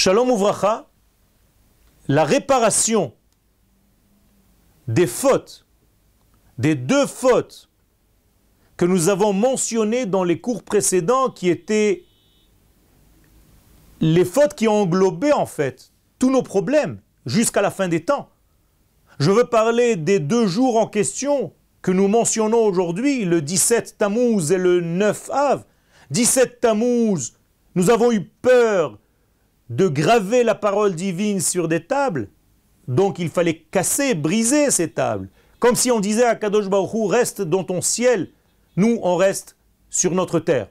Shalom Uvracha, la réparation des fautes, des deux fautes que nous avons mentionnées dans les cours précédents qui étaient les fautes qui ont englobé en fait tous nos problèmes jusqu'à la fin des temps. Je veux parler des deux jours en question que nous mentionnons aujourd'hui, le 17 Tammuz et le 9 Av. 17 Tammuz, nous avons eu peur de graver la parole divine sur des tables, donc il fallait casser, briser ces tables. Comme si on disait à Kadosh reste dans ton ciel, nous on reste sur notre terre.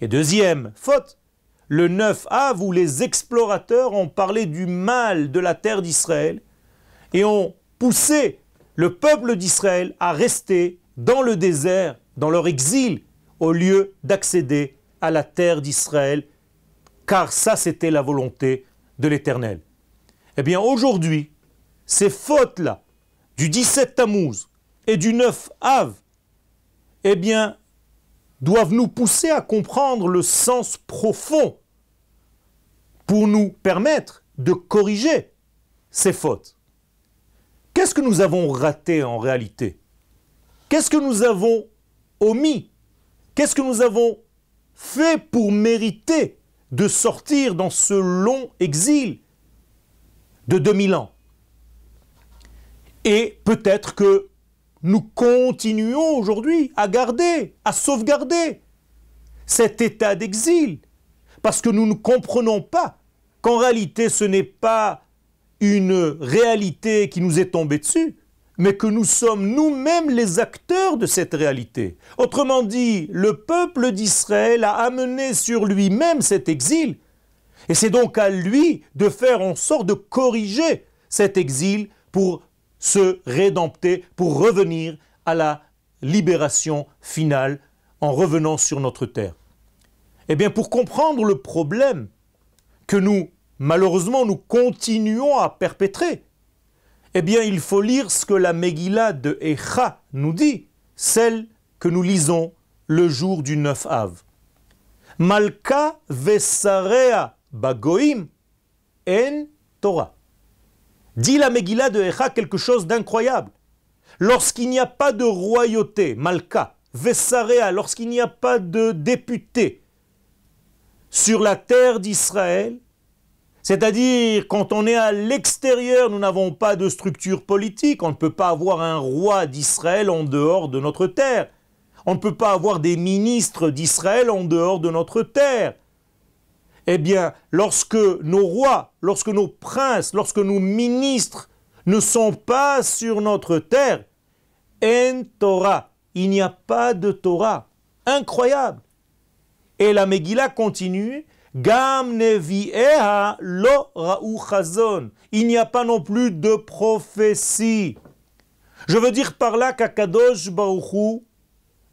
Et deuxième faute, le 9 Av où les explorateurs ont parlé du mal de la terre d'Israël et ont poussé le peuple d'Israël à rester dans le désert, dans leur exil, au lieu d'accéder à la terre d'Israël, car ça c'était la volonté de l'Éternel. Eh bien aujourd'hui, ces fautes-là, du 17 Tammuz et du 9 Av, eh bien, doivent nous pousser à comprendre le sens profond pour nous permettre de corriger ces fautes. Qu'est-ce que nous avons raté en réalité? Qu'est-ce que nous avons omis? Qu'est-ce que nous avons fait pour mériter de sortir dans ce long exil de 2000 ans. Et peut-être que nous continuons aujourd'hui à garder, à sauvegarder cet état d'exil, parce que nous ne comprenons pas qu'en réalité ce n'est pas une réalité qui nous est tombée dessus, mais que nous sommes nous-mêmes les acteurs de cette réalité. Autrement dit, le peuple d'Israël a amené sur lui-même cet exil, et c'est donc à lui de faire en sorte de corriger cet exil pour se rédempter, pour revenir à la libération finale en revenant sur notre terre. Eh bien, pour comprendre le problème que nous malheureusement nous continuons à perpétrer, eh bien il faut lire ce que la Megillah de Echa nous dit, celle que nous lisons le jour du 9 Av. Malka vesarea bagoim en Torah. Dit la Megillah de Echa quelque chose d'incroyable. Lorsqu'il n'y a pas de royauté, Malka, Vesarea, lorsqu'il n'y a pas de député sur la terre d'Israël, c'est-à-dire, quand on est à l'extérieur, nous n'avons pas de structure politique, on ne peut pas avoir un roi d'Israël en dehors de notre terre. On ne peut pas avoir des ministres d'Israël en dehors de notre terre. Eh bien, lorsque nos rois, lorsque nos princes, lorsque nos ministres ne sont pas sur notre terre, en Torah, il n'y a pas de Torah. Incroyable. Et la Megillah continue, Gam lo chazon. Il n'y a pas non plus de prophétie. Je veux dire par là qu'Akadosh Baruchou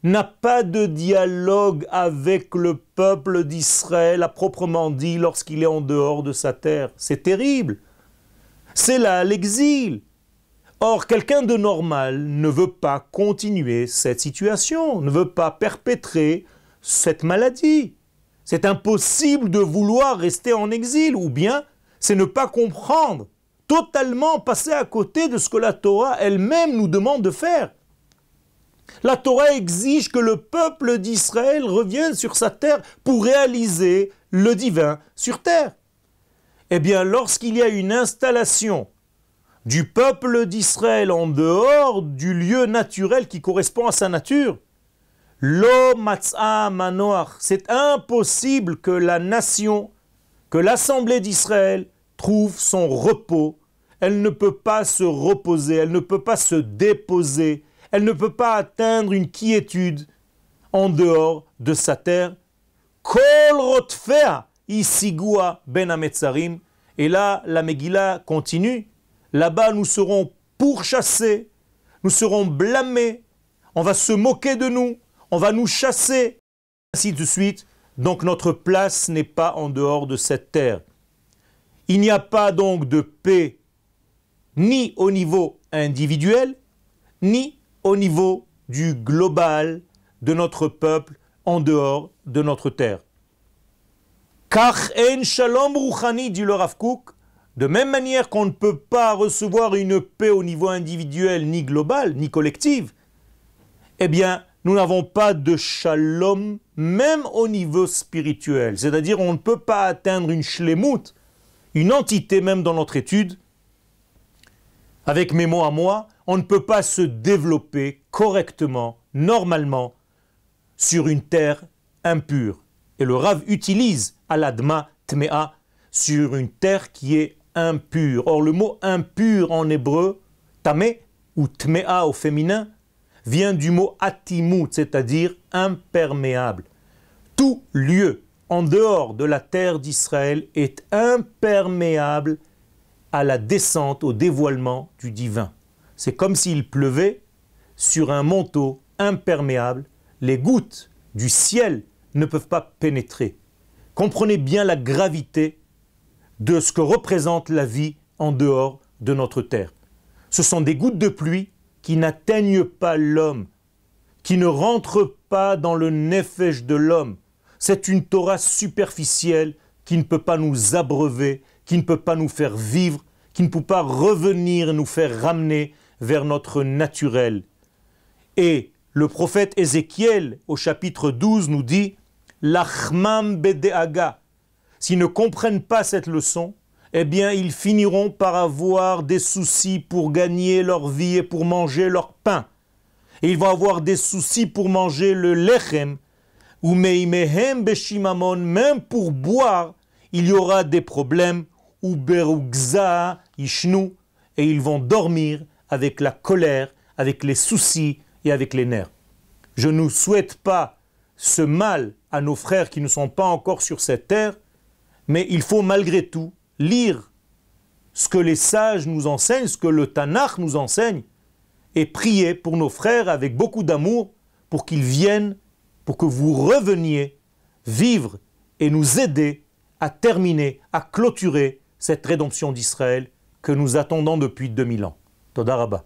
n'a pas de dialogue avec le peuple d'Israël à proprement dit lorsqu'il est en dehors de sa terre. C'est terrible. C'est là l'exil. Or, quelqu'un de normal ne veut pas continuer cette situation, ne veut pas perpétrer cette maladie. C'est impossible de vouloir rester en exil, ou bien c'est ne pas comprendre, totalement passer à côté de ce que la Torah elle-même nous demande de faire. La Torah exige que le peuple d'Israël revienne sur sa terre pour réaliser le divin sur terre. Eh bien, lorsqu'il y a une installation du peuple d'Israël en dehors du lieu naturel qui correspond à sa nature, Lo manoach. C'est impossible que la nation, que l'assemblée d'Israël trouve son repos. Elle ne peut pas se reposer, elle ne peut pas se déposer, elle ne peut pas atteindre une quiétude en dehors de sa terre. Kol ben ametzarim. Et là, la Megillah continue. Là-bas, nous serons pourchassés, nous serons blâmés, on va se moquer de nous, on va nous chasser, ainsi de suite. Donc notre place n'est pas en dehors de cette terre. Il n'y a pas donc de paix ni au niveau individuel, ni au niveau du global de notre peuple en dehors de notre terre. Kach en shalom ruchani, dit le Rav Kook, de même manière qu'on ne peut pas recevoir une paix au niveau individuel, ni global, ni collective, eh bien, nous n'avons pas de shalom même au niveau spirituel. C'est-à-dire, on ne peut pas atteindre une shlemut, une entité même dans notre étude. Avec mes mots à moi, on ne peut pas se développer correctement, normalement, sur une terre impure. Et le Rav utilise aladma tmea sur une terre qui est impure. Or, le mot impur en hébreu, tamé ou tmea au féminin, vient du mot atimut, c'est-à-dire imperméable. Tout lieu en dehors de la terre d'Israël est imperméable à la descente, au dévoilement du divin. C'est comme s'il pleuvait sur un manteau imperméable. Les gouttes du ciel ne peuvent pas pénétrer. Comprenez bien la gravité de ce que représente la vie en dehors de notre terre. Ce sont des gouttes de pluie qui n'atteignent pas l'homme, qui ne rentrent pas dans le nefesh de l'homme. C'est une Torah superficielle qui ne peut pas nous abreuver, qui ne peut pas nous faire vivre, qui ne peut pas revenir nous faire ramener vers notre naturel. Et le prophète Ézéchiel, au chapitre 12, nous dit L'achmam bedeaga. S'ils ne comprennent pas cette leçon, eh bien, ils finiront par avoir des soucis pour gagner leur vie et pour manger leur pain. Et ils vont avoir des soucis pour manger le lechem, ou meimehem beshimamon, même pour boire, il y aura des problèmes, ou berugza ishnu, et ils vont dormir avec la colère, avec les soucis et avec les nerfs. Je ne souhaite pas ce mal à nos frères qui ne sont pas encore sur cette terre, mais il faut malgré tout lire ce que les sages nous enseignent, ce que le Tanakh nous enseigne, et prier pour nos frères avec beaucoup d'amour pour qu'ils viennent, pour que vous reveniez vivre et nous aider à terminer, à clôturer cette rédemption d'Israël que nous attendons depuis 2000 ans. Todarabah.